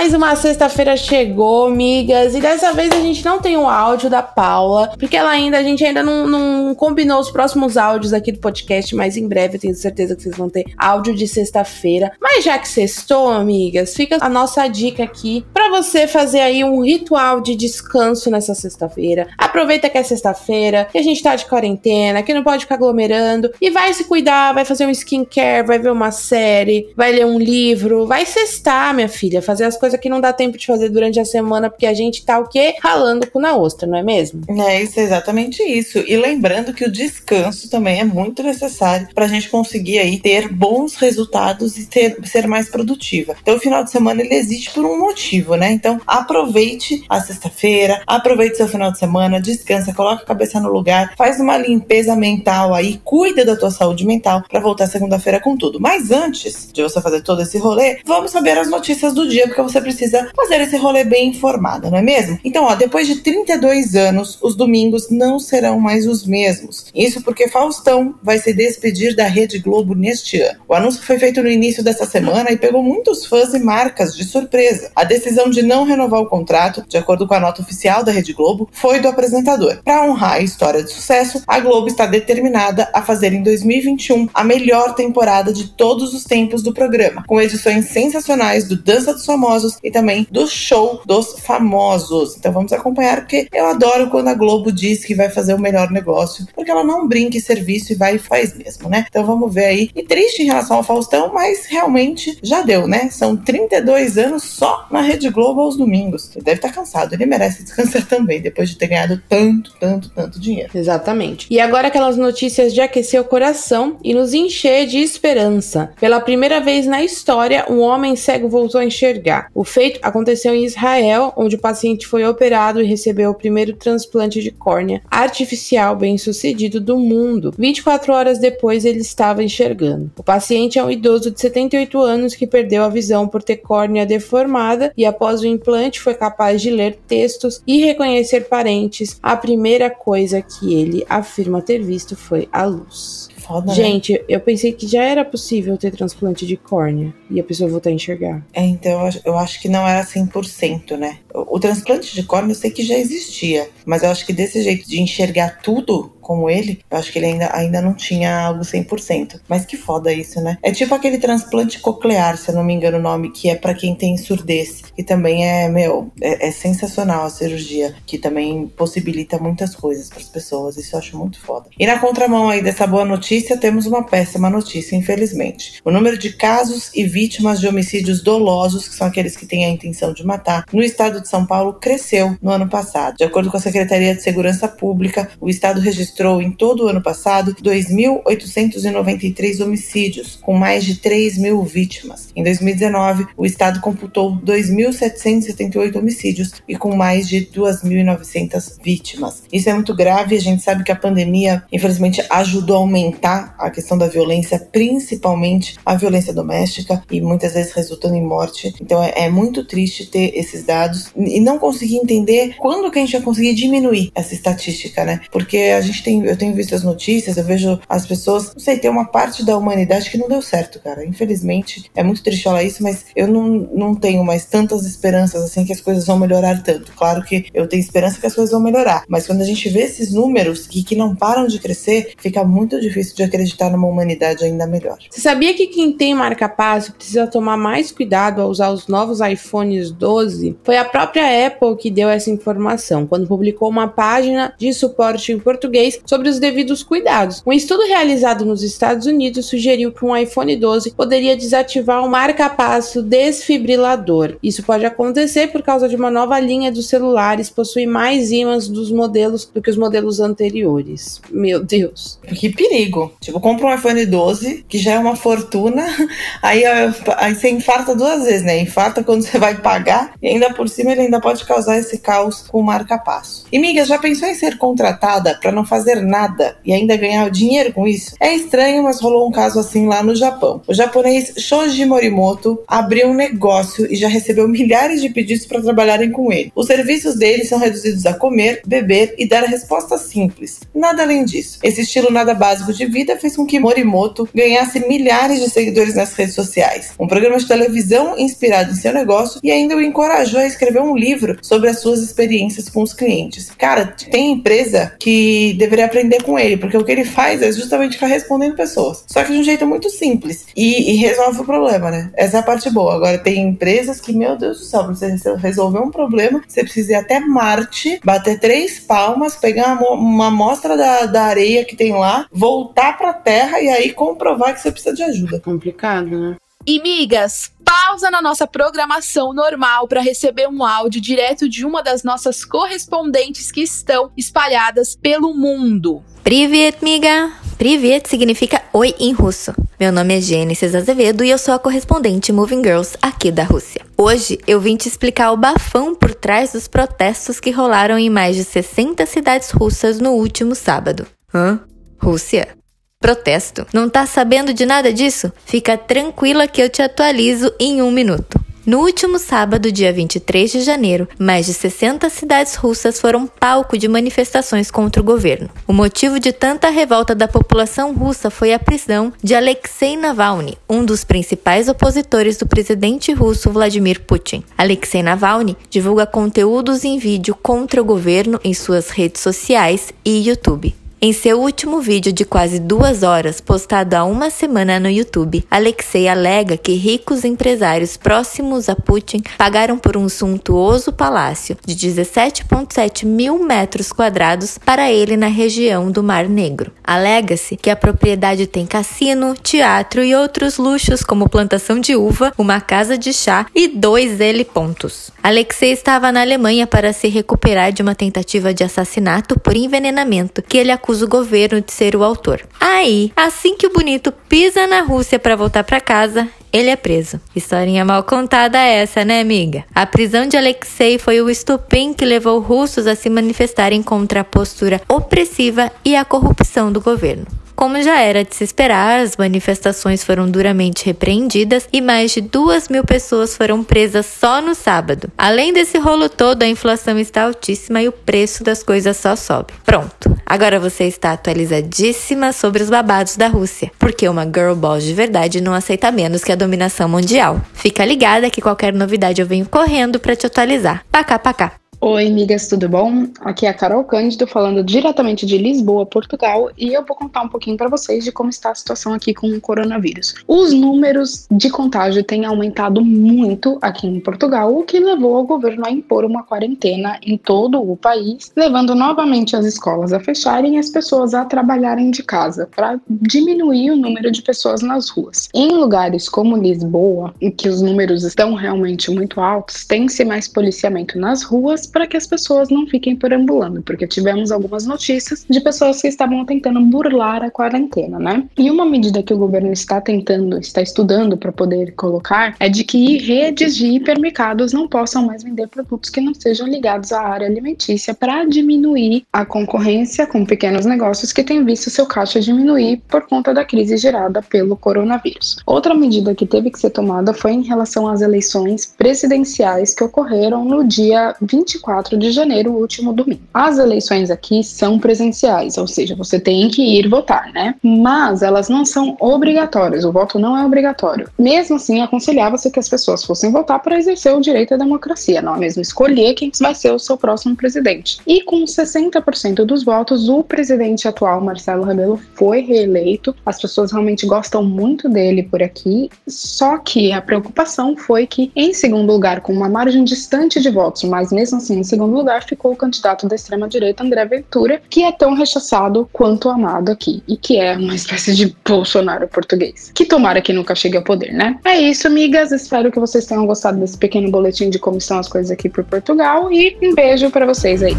Mais uma sexta-feira chegou, amigas, e dessa vez a gente não tem o áudio da Paula, porque ela ainda, a gente ainda não, não combinou os próximos áudios aqui do podcast, mas em breve eu tenho certeza que vocês vão ter áudio de sexta-feira. Mas já que sextou, amigas, fica a nossa dica aqui para você fazer aí um ritual de descanso nessa sexta-feira. Aproveita que é sexta-feira, que a gente tá de quarentena, que não pode ficar aglomerando, e vai se cuidar, vai fazer um skincare, vai ver uma série, vai ler um livro, vai sextar, minha filha, fazer as coisas que não dá tempo de fazer durante a semana, porque a gente tá o quê? Ralando com na ostra, não é mesmo? É isso, é exatamente isso. E lembrando que o descanso também é muito necessário para a gente conseguir aí ter bons resultados e ter, ser mais produtiva. Então o final de semana ele existe por um motivo, né? Então aproveite a sexta-feira, aproveite seu final de semana, descansa, coloca a cabeça no lugar, faz uma limpeza mental aí, cuida da tua saúde mental para voltar segunda-feira com tudo. Mas antes de você fazer todo esse rolê, vamos saber as notícias do dia porque você precisa fazer esse rolê bem informada, não é mesmo? Então, ó, depois de 32 anos, os domingos não serão mais os mesmos. Isso porque Faustão vai se despedir da Rede Globo neste ano. O anúncio foi feito no início dessa semana e pegou muitos fãs e marcas de surpresa. A decisão de não renovar o contrato, de acordo com a nota oficial da Rede Globo, foi do apresentador. Para honrar a história de sucesso, a Globo está determinada a fazer em 2021 a melhor temporada de todos os tempos do programa, com edições sensacionais do Dança do Som famosos e também do show dos famosos. Então vamos acompanhar, porque eu adoro quando a Globo diz que vai fazer o melhor negócio, porque ela não brinca em serviço e vai e faz mesmo, né? Então vamos ver aí. E triste em relação ao Faustão, mas realmente já deu, né? São 32 anos só na Rede Globo aos domingos. Ele deve estar cansado, ele merece descansar também, depois de ter ganhado tanto, tanto, tanto dinheiro. Exatamente. E agora aquelas notícias de aquecer o coração e nos encher de esperança. Pela primeira vez na história, um homem cego voltou a enxergar feito aconteceu em Israel, onde o paciente foi operado e recebeu o primeiro transplante de córnea artificial bem-sucedido do mundo. 24 horas depois, ele estava enxergando. O paciente é um idoso de 78 anos que perdeu a visão por ter córnea deformada e, após o implante, foi capaz de ler textos e reconhecer parentes. A primeira coisa que ele afirma ter visto foi a luz. Foda, né? Gente, né? eu pensei que já era possível ter transplante de córnea e a pessoa voltar a enxergar. É, então eu acho que não era 100%, né? O, o transplante de córnea eu sei que já existia, mas eu acho que desse jeito de enxergar tudo como ele, eu acho que ele ainda, ainda não tinha algo 100%. Mas que foda isso, né? É tipo aquele transplante coclear, se eu não me engano o nome, que é para quem tem surdez, que também é, meu, é, é sensacional a cirurgia, que também possibilita muitas coisas para as pessoas. Isso eu acho muito foda. E na contramão aí dessa boa notícia, temos uma péssima notícia, infelizmente. O número de casos e vítimas de homicídios dolosos, que são aqueles que têm a intenção de matar, no estado de São Paulo cresceu no ano passado. De acordo com a Secretaria de Segurança Pública, o estado registrou registrou em todo o ano passado 2.893 homicídios, com mais de 3 mil vítimas. Em 2019, o Estado computou 2.778 homicídios e com mais de 2.900 vítimas. Isso é muito grave. A gente sabe que a pandemia, infelizmente, ajudou a aumentar a questão da violência, principalmente a violência doméstica, e muitas vezes resultando em morte. Então é, é muito triste ter esses dados e não conseguir entender quando que a gente vai conseguir diminuir essa estatística, né? Porque a gente tem tem, eu tenho visto as notícias, eu vejo as pessoas, não sei, tem uma parte da humanidade que não deu certo, cara. Infelizmente, é muito triste falar isso, mas eu não, não tenho mais tantas esperanças assim que as coisas vão melhorar tanto. Claro que eu tenho esperança que as coisas vão melhorar, mas quando a gente vê esses números que, que não param de crescer, fica muito difícil de acreditar numa humanidade ainda melhor. Você sabia que quem tem marca-passo precisa tomar mais cuidado ao usar os novos iPhones 12? Foi a própria Apple que deu essa informação, quando publicou uma página de suporte em português sobre os devidos cuidados. Um estudo realizado nos Estados Unidos sugeriu que um iPhone 12 poderia desativar o marca-passo desfibrilador. Isso pode acontecer por causa de uma nova linha dos celulares possui mais ímãs dos modelos do que os modelos anteriores. Meu Deus. Que perigo. Tipo, compra um iPhone 12, que já é uma fortuna, aí, aí você infarta duas vezes, né? Infarta quando você vai pagar e ainda por cima ele ainda pode causar esse caos com o marca-passo. E miga, já pensou em ser contratada para não fazer nada e ainda ganhar dinheiro com isso? É estranho, mas rolou um caso assim lá no Japão. O japonês Shoji Morimoto abriu um negócio e já recebeu milhares de pedidos para trabalharem com ele. Os serviços dele são reduzidos a comer, beber e dar respostas simples. Nada além disso. Esse estilo nada básico de vida fez com que Morimoto ganhasse milhares de seguidores nas redes sociais. Um programa de televisão inspirado em seu negócio e ainda o encorajou a escrever um livro sobre as suas experiências com os clientes. Cara, tem empresa que deveria aprender com ele, porque o que ele faz é justamente ficar respondendo pessoas. Só que de um jeito muito simples. E, e resolve o problema, né? Essa é a parte boa. Agora, tem empresas que, meu Deus do céu, pra você resolver um problema, você precisa ir até Marte, bater três palmas, pegar uma, uma amostra da, da areia que tem lá, voltar pra Terra e aí comprovar que você precisa de ajuda. É complicado, né? E migas, pausa na nossa programação normal para receber um áudio direto de uma das nossas correspondentes que estão espalhadas pelo mundo. Privet, miga! Privet significa oi em russo. Meu nome é Gênesis Azevedo e eu sou a correspondente Moving Girls aqui da Rússia. Hoje eu vim te explicar o bafão por trás dos protestos que rolaram em mais de 60 cidades russas no último sábado. Hã? Rússia? Protesto? Não tá sabendo de nada disso? Fica tranquila que eu te atualizo em um minuto. No último sábado, dia 23 de janeiro, mais de 60 cidades russas foram palco de manifestações contra o governo. O motivo de tanta revolta da população russa foi a prisão de Alexei Navalny, um dos principais opositores do presidente russo Vladimir Putin. Alexei Navalny divulga conteúdos em vídeo contra o governo em suas redes sociais e YouTube. Em seu último vídeo de quase duas horas, postado há uma semana no YouTube, Alexei alega que ricos empresários próximos a Putin pagaram por um suntuoso palácio de 17,7 mil metros quadrados para ele na região do Mar Negro. Alega-se que a propriedade tem cassino, teatro e outros luxos como plantação de uva, uma casa de chá e dois helipontos. Alexei estava na Alemanha para se recuperar de uma tentativa de assassinato por envenenamento que ele acusa o governo de ser o autor. Aí, assim que o bonito pisa na Rússia para voltar para casa, ele é preso. Historinha mal contada essa, né, amiga? A prisão de Alexei foi o estupim que levou russos a se manifestarem contra a postura opressiva e a corrupção do governo. Como já era de se esperar, as manifestações foram duramente repreendidas e mais de duas mil pessoas foram presas só no sábado. Além desse rolo todo, a inflação está altíssima e o preço das coisas só sobe. Pronto, agora você está atualizadíssima sobre os babados da Rússia, porque uma girl boss de verdade não aceita menos que a dominação mundial. Fica ligada que qualquer novidade eu venho correndo para te atualizar. Pacá, pacá. Oi, amigas, tudo bom? Aqui é a Carol Cândido falando diretamente de Lisboa, Portugal, e eu vou contar um pouquinho para vocês de como está a situação aqui com o coronavírus. Os números de contágio têm aumentado muito aqui em Portugal, o que levou o governo a impor uma quarentena em todo o país, levando novamente as escolas a fecharem e as pessoas a trabalharem de casa para diminuir o número de pessoas nas ruas. Em lugares como Lisboa, em que os números estão realmente muito altos, tem-se mais policiamento nas ruas para que as pessoas não fiquem perambulando, porque tivemos algumas notícias de pessoas que estavam tentando burlar a quarentena, né? E uma medida que o governo está tentando, está estudando para poder colocar é de que redes de hipermercados não possam mais vender produtos que não sejam ligados à área alimentícia para diminuir a concorrência com pequenos negócios que têm visto seu caixa diminuir por conta da crise gerada pelo coronavírus. Outra medida que teve que ser tomada foi em relação às eleições presidenciais que ocorreram no dia 24 24 de janeiro, último domingo. As eleições aqui são presenciais, ou seja, você tem que ir votar, né? Mas elas não são obrigatórias, o voto não é obrigatório. Mesmo assim, aconselhava-se que as pessoas fossem votar para exercer o direito à democracia, não é mesmo escolher quem vai ser o seu próximo presidente. E com 60% dos votos, o presidente atual, Marcelo Rebelo, foi reeleito. As pessoas realmente gostam muito dele por aqui, só que a preocupação foi que, em segundo lugar, com uma margem distante de votos, mas mesmo assim em segundo lugar, ficou o candidato da extrema-direita, André Ventura, que é tão rechaçado quanto amado aqui, e que é uma espécie de Bolsonaro português. Que tomara que nunca chegue ao poder, né? É isso, amigas. Espero que vocês tenham gostado desse pequeno boletim de como estão as coisas aqui por Portugal, e um beijo para vocês aí.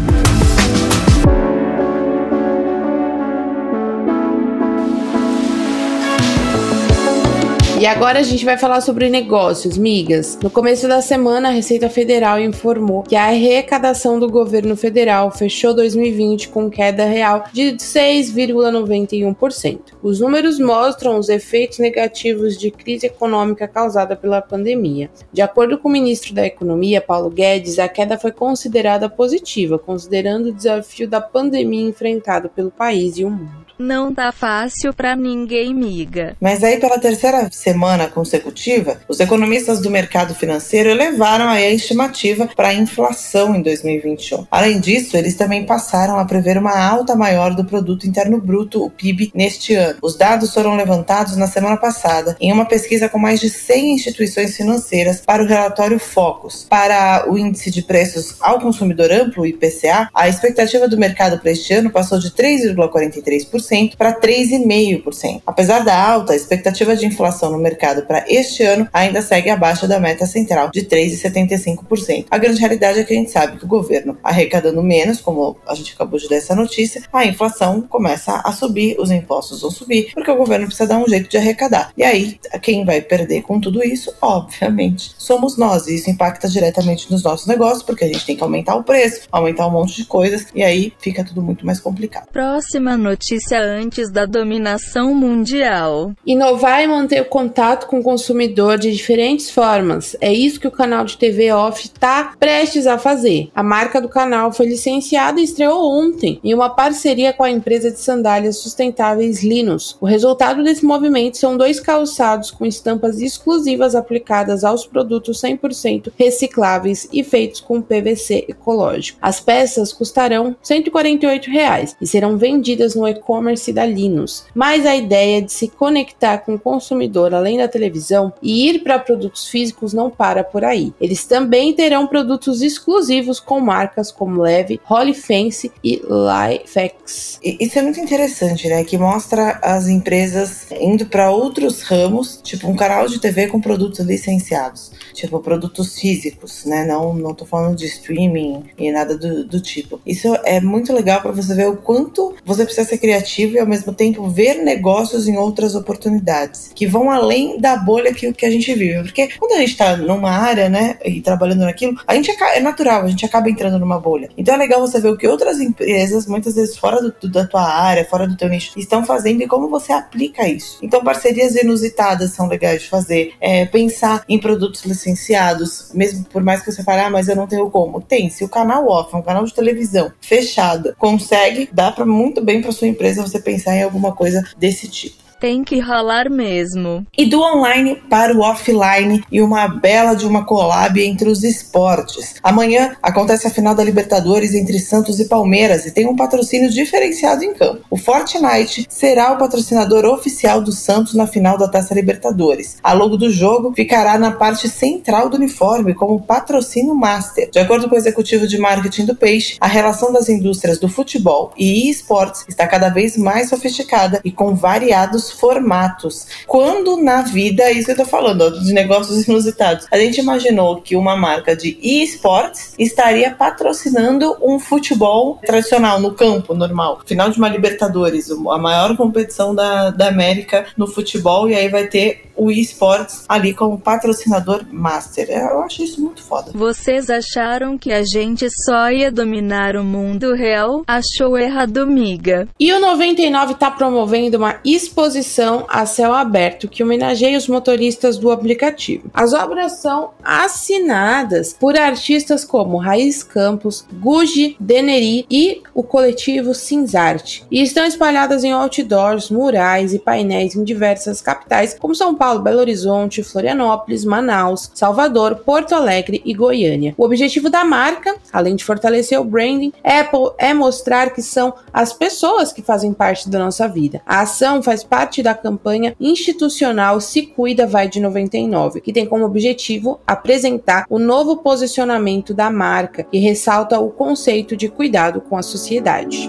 E agora a gente vai falar sobre negócios, migas. No começo da semana, a Receita Federal informou que a arrecadação do governo federal fechou 2020 com queda real de 6,91%. Os números mostram os efeitos negativos de crise econômica causada pela pandemia. De acordo com o ministro da Economia, Paulo Guedes, a queda foi considerada positiva, considerando o desafio da pandemia enfrentado pelo país e o mundo. Não tá fácil para ninguém, miga. Mas aí, pela terceira semana consecutiva, os economistas do mercado financeiro elevaram a estimativa para a inflação em 2021. Além disso, eles também passaram a prever uma alta maior do produto interno bruto, o PIB, neste ano. Os dados foram levantados na semana passada em uma pesquisa com mais de 100 instituições financeiras para o relatório Focus. Para o índice de preços ao consumidor amplo, IPCA, a expectativa do mercado para este ano passou de 3,43% para 3,5%. Apesar da alta, a expectativa de inflação no mercado para este ano ainda segue abaixo da meta central de 3,75%. A grande realidade é que a gente sabe que o governo arrecadando menos, como a gente acabou de dar essa notícia, a inflação começa a subir, os impostos vão subir, porque o governo precisa dar um jeito de arrecadar. E aí, quem vai perder com tudo isso, obviamente, somos nós. E isso impacta diretamente nos nossos negócios, porque a gente tem que aumentar o preço, aumentar um monte de coisas, e aí fica tudo muito mais complicado. Próxima notícia antes da dominação mundial. Inovar e manter o contato com o consumidor de diferentes formas. É isso que o canal de TV Off está prestes a fazer. A marca do canal foi licenciada e estreou ontem em uma parceria com a empresa de sandálias sustentáveis Linus. O resultado desse movimento são dois calçados com estampas exclusivas aplicadas aos produtos 100% recicláveis e feitos com PVC ecológico. As peças custarão 148 reais e serão vendidas no e-commerce e-commerce da Linus, mas a ideia de se conectar com o consumidor além da televisão e ir para produtos físicos não para por aí. Eles também terão produtos exclusivos com marcas como Leve, Holy Fancy e Lifex. Isso é muito interessante, né? Que mostra as empresas indo para outros ramos, tipo um canal de TV com produtos licenciados, tipo produtos físicos, né? Não, não tô falando de streaming e nada do, do tipo. Isso é muito legal para você ver o quanto você precisa ser criativo e ao mesmo tempo ver negócios em outras oportunidades que vão além da bolha que, que a gente vive. Porque quando a gente está numa área, né, e trabalhando naquilo, a gente é natural, a gente acaba entrando numa bolha. Então é legal você ver o que outras empresas, muitas vezes fora do, da tua área, fora do teu nicho, estão fazendo e como você aplica isso. Então parcerias inusitadas são legais de fazer, é, pensar em produtos licenciados, mesmo por mais que você fale, ah, mas eu não tenho como. Tem, se o canal off, um canal de televisão fechado, consegue, dá para muito bem para sua empresa você pensar em alguma coisa desse tipo. Tem que rolar mesmo. E do online para o offline e uma bela de uma collab entre os esportes. Amanhã acontece a final da Libertadores entre Santos e Palmeiras e tem um patrocínio diferenciado em campo. O Fortnite será o patrocinador oficial do Santos na final da Taça Libertadores. A logo do jogo ficará na parte central do uniforme como patrocínio master. De acordo com o executivo de marketing do Peixe, a relação das indústrias do futebol e esportes está cada vez mais sofisticada e com variados formatos. Quando na vida, é isso que eu tô falando, ó, de negócios inusitados, a gente imaginou que uma marca de esportes estaria patrocinando um futebol tradicional no campo normal, final de uma Libertadores, a maior competição da, da América no futebol, e aí vai ter o eSports ali como patrocinador master. Eu acho isso muito foda. Vocês acharam que a gente só ia dominar o mundo real? Achou errado, miga. E o 99 está promovendo uma exposição a céu aberto que homenageia os motoristas do aplicativo. As obras são assinadas por artistas como Raiz Campos, Guji, Deneri e o coletivo Cinzarte e estão espalhadas em outdoors, murais e painéis em diversas capitais como São Paulo, Belo Horizonte, Florianópolis, Manaus, Salvador, Porto Alegre e Goiânia. O objetivo da marca, além de fortalecer o branding, Apple é mostrar que são as pessoas que fazem parte da nossa vida. A ação faz parte da campanha institucional Se Cuida Vai de 99, que tem como objetivo apresentar o novo posicionamento da marca e ressalta o conceito de cuidado com a sociedade.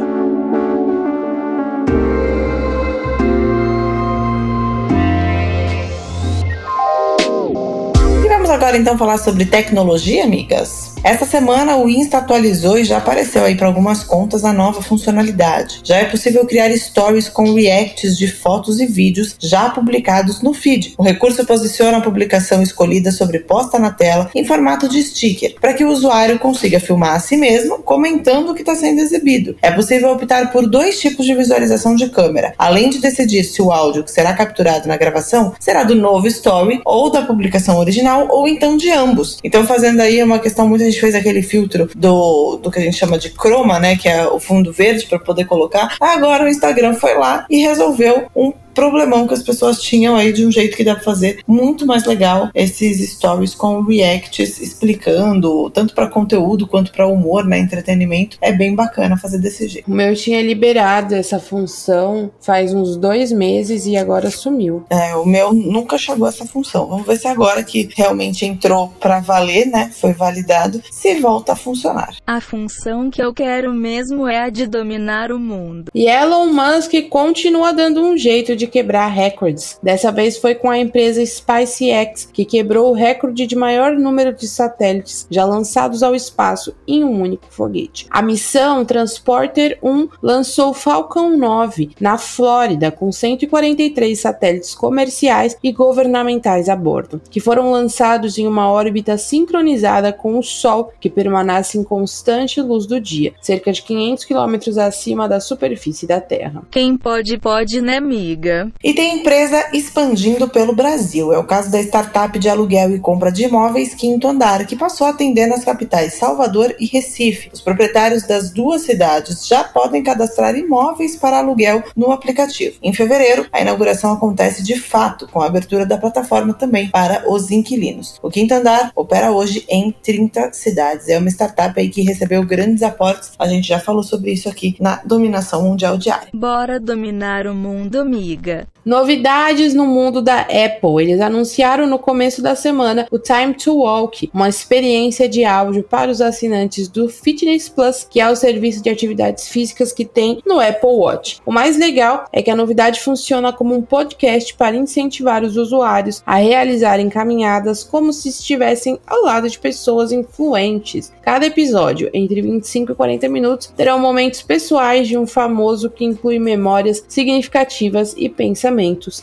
Agora então falar sobre tecnologia, amigas? Essa semana o Insta atualizou e já apareceu aí para algumas contas a nova funcionalidade. Já é possível criar stories com reacts de fotos e vídeos já publicados no feed. O recurso posiciona a publicação escolhida sobreposta na tela em formato de sticker, para que o usuário consiga filmar a si mesmo comentando o que está sendo exibido. É possível optar por dois tipos de visualização de câmera, além de decidir se o áudio que será capturado na gravação será do novo story ou da publicação original ou então de ambos. Então fazendo aí uma questão muito gente fez aquele filtro do, do que a gente chama de croma, né? Que é o fundo verde para poder colocar. Agora o Instagram foi lá e resolveu um problemão que as pessoas tinham aí de um jeito que dá pra fazer muito mais legal esses stories com reacts explicando tanto para conteúdo quanto para humor, né, entretenimento. É bem bacana fazer desse jeito. O meu tinha liberado essa função faz uns dois meses e agora sumiu. É, o meu nunca chegou a essa função. Vamos ver se agora que realmente entrou para valer, né, foi validado, se volta a funcionar. A função que eu quero mesmo é a de dominar o mundo. E Elon Musk continua dando um jeito de de quebrar recordes. Dessa vez foi com a empresa SpaceX, que quebrou o recorde de maior número de satélites já lançados ao espaço em um único foguete. A missão Transporter 1 lançou Falcon 9 na Flórida, com 143 satélites comerciais e governamentais a bordo, que foram lançados em uma órbita sincronizada com o Sol, que permanece em constante luz do dia, cerca de 500 quilômetros acima da superfície da Terra. Quem pode, pode, né, amiga? E tem empresa expandindo pelo Brasil. É o caso da startup de aluguel e compra de imóveis Quinto Andar, que passou a atender nas capitais Salvador e Recife. Os proprietários das duas cidades já podem cadastrar imóveis para aluguel no aplicativo. Em fevereiro, a inauguração acontece de fato, com a abertura da plataforma também para os inquilinos. O Quinto Andar opera hoje em 30 cidades. É uma startup aí que recebeu grandes aportes. A gente já falou sobre isso aqui na dominação mundial diária. Bora dominar o mundo, amiga. Novidades no mundo da Apple. Eles anunciaram no começo da semana o Time to Walk, uma experiência de áudio para os assinantes do Fitness Plus, que é o serviço de atividades físicas que tem no Apple Watch. O mais legal é que a novidade funciona como um podcast para incentivar os usuários a realizarem caminhadas como se estivessem ao lado de pessoas influentes. Cada episódio, entre 25 e 40 minutos, terão momentos pessoais de um famoso que inclui memórias significativas e pensamentos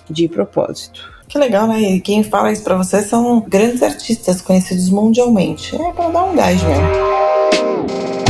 de propósito. Que legal, né? E quem fala isso pra você são grandes artistas conhecidos mundialmente. É pra dar um gás mesmo.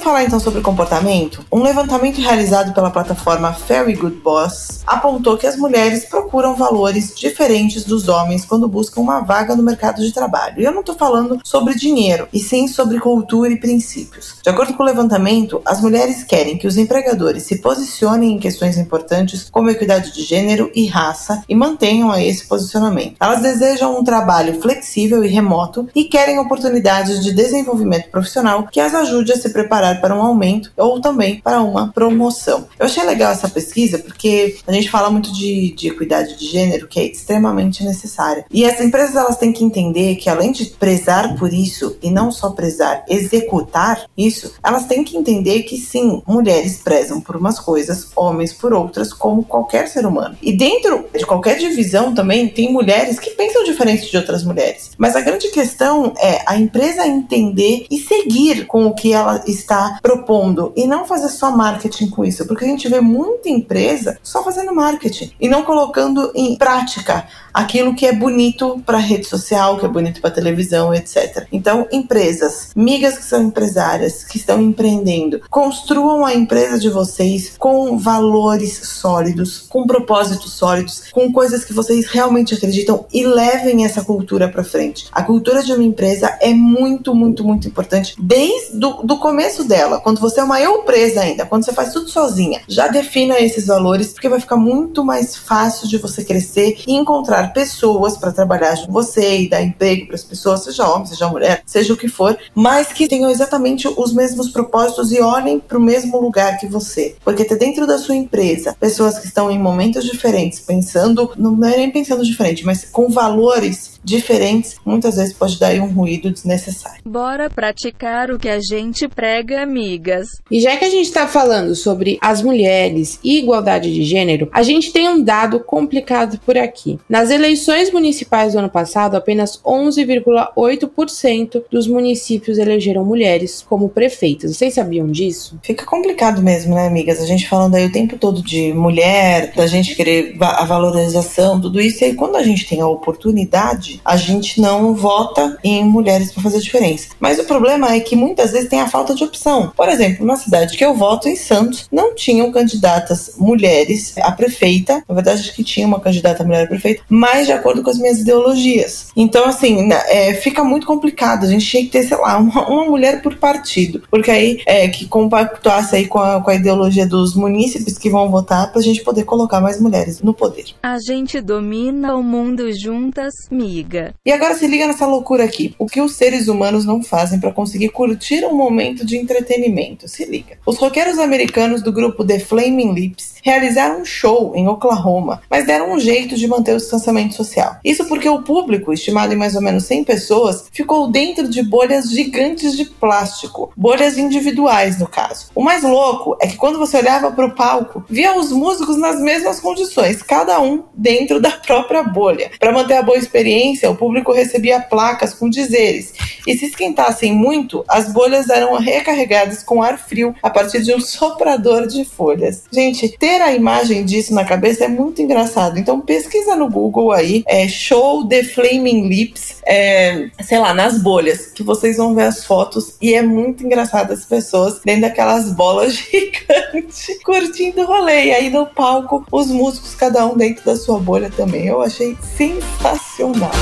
Falar então sobre comportamento? Um levantamento realizado pela plataforma Very Good Boss apontou que as mulheres procuram valores diferentes dos homens quando buscam uma vaga no mercado de trabalho. E eu não estou falando sobre dinheiro, e sim sobre cultura e princípios. De acordo com o levantamento, as mulheres querem que os empregadores se posicionem em questões importantes como equidade de gênero e raça e mantenham esse posicionamento. Elas desejam um trabalho flexível e remoto e querem oportunidades de desenvolvimento profissional que as ajude a se preparar para um aumento ou também para uma promoção. Eu achei legal essa pesquisa porque a gente fala muito de, de equidade de gênero, que é extremamente necessária. E as empresas elas têm que entender que além de prezar por isso e não só prezar, executar isso, elas têm que entender que sim, mulheres prezam por umas coisas, homens por outras, como qualquer ser humano. E dentro de qualquer divisão também tem mulheres que pensam diferente de outras mulheres. Mas a grande questão é a empresa entender e seguir com o que ela está propondo e não fazer só marketing com isso, porque a gente vê muita empresa só fazendo marketing e não colocando em prática aquilo que é bonito para rede social, que é bonito para televisão, etc. Então, empresas, migas que são empresárias, que estão empreendendo, construam a empresa de vocês com valores sólidos, com propósitos sólidos, com coisas que vocês realmente acreditam e levem essa cultura para frente. A cultura de uma empresa é muito, muito, muito importante desde do, começo dela, quando você é uma empresa ainda, quando você faz tudo sozinha. Já defina esses valores, porque vai ficar muito mais fácil de você crescer e encontrar pessoas para trabalhar com você e dar emprego para as pessoas, seja homem, seja mulher, seja o que for, mas que tenham exatamente os mesmos propósitos e olhem para o mesmo lugar que você. Porque ter dentro da sua empresa pessoas que estão em momentos diferentes, pensando, não é nem pensando diferente, mas com valores diferentes, muitas vezes pode dar um ruído desnecessário. Bora praticar o que a gente prega, amigas. E já que a gente está falando sobre as mulheres e igualdade de gênero, a gente tem um dado complicado por aqui. Nas eleições municipais do ano passado, apenas 11,8% dos municípios elegeram mulheres como prefeitas. Vocês sabiam disso? Fica complicado mesmo, né, amigas? A gente falando aí o tempo todo de mulher, da gente querer a valorização, tudo isso, e aí quando a gente tem a oportunidade a gente não vota em mulheres para fazer diferença. Mas o problema é que muitas vezes tem a falta de opção. Por exemplo, na cidade que eu voto, em Santos, não tinham candidatas mulheres a prefeita. Na verdade, acho que tinha uma candidata mulher a prefeita, mas de acordo com as minhas ideologias. Então, assim, é, fica muito complicado. A gente tinha que ter, sei lá, uma, uma mulher por partido. Porque aí, é, que compactuasse aí com a, com a ideologia dos munícipes que vão votar pra gente poder colocar mais mulheres no poder. A gente domina o mundo juntas, Mi liga. E agora se liga nessa loucura aqui. O que os seres humanos não fazem para conseguir curtir um momento de entretenimento? Se liga. Os roqueiros americanos do grupo The Flaming Lips realizaram um show em Oklahoma, mas deram um jeito de manter o distanciamento social. Isso porque o público, estimado em mais ou menos 100 pessoas, ficou dentro de bolhas gigantes de plástico, bolhas individuais no caso. O mais louco é que quando você olhava para o palco, via os músicos nas mesmas condições, cada um dentro da própria bolha. Para manter a boa experiência, o público recebia placas com dizeres, e se esquentassem muito, as bolhas eram recarregadas com ar frio a partir de um soprador de folhas. Gente, ter a imagem disso na cabeça é muito engraçado. Então pesquisa no Google aí, é Show the Flaming Lips, é, sei lá, nas bolhas, que vocês vão ver as fotos e é muito engraçado as pessoas dentro daquelas bolas gigantes, curtindo o rolê. E aí no palco, os músicos, cada um dentro da sua bolha também. Eu achei sensacional.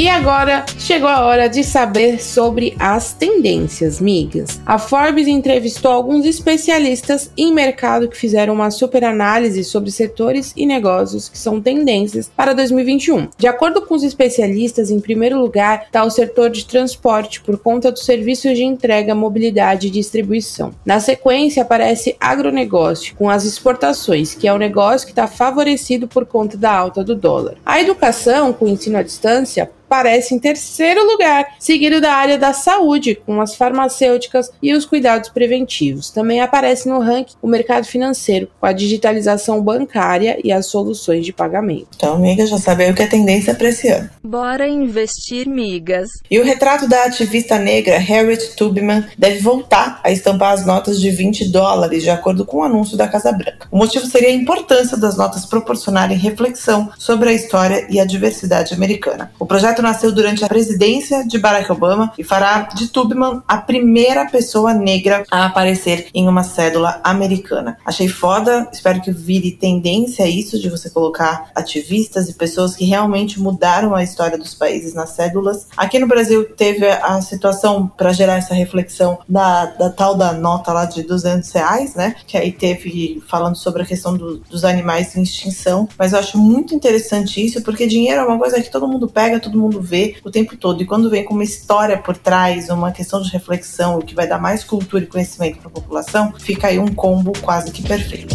E agora chegou a hora de saber sobre as tendências, migas. A Forbes entrevistou alguns especialistas em mercado que fizeram uma super análise sobre setores e negócios que são tendências para 2021. De acordo com os especialistas, em primeiro lugar está o setor de transporte por conta dos serviços de entrega, mobilidade e distribuição. Na sequência aparece agronegócio com as exportações, que é o negócio que está favorecido por conta da alta do dólar. A educação com ensino à distância aparece em terceiro lugar, seguido da área da saúde, com as farmacêuticas e os cuidados preventivos. Também aparece no ranking o mercado financeiro, com a digitalização bancária e as soluções de pagamento. Então, amiga, já sabe o que é tendência para esse ano. Bora investir, migas. E o retrato da ativista negra Harriet Tubman deve voltar a estampar as notas de 20 dólares, de acordo com o anúncio da Casa Branca. O motivo seria a importância das notas proporcionarem reflexão sobre a história e a diversidade americana. O projeto projeto nasceu durante a presidência de Barack Obama e fará de Tubman a primeira pessoa negra a aparecer em uma cédula americana. Achei foda, espero que vire tendência isso de você colocar ativistas e pessoas que realmente mudaram a história dos países nas cédulas. Aqui no Brasil teve a situação para gerar essa reflexão da, da tal da nota lá de 200 reais, né? Que aí teve falando sobre a questão do, dos animais em extinção. Mas eu acho muito interessante isso, porque dinheiro é uma coisa que todo mundo pega, todo mundo mundo vê o tempo todo. E quando vem com uma história por trás, uma questão de reflexão, que vai dar mais cultura e conhecimento para a população, fica aí um combo quase que perfeito.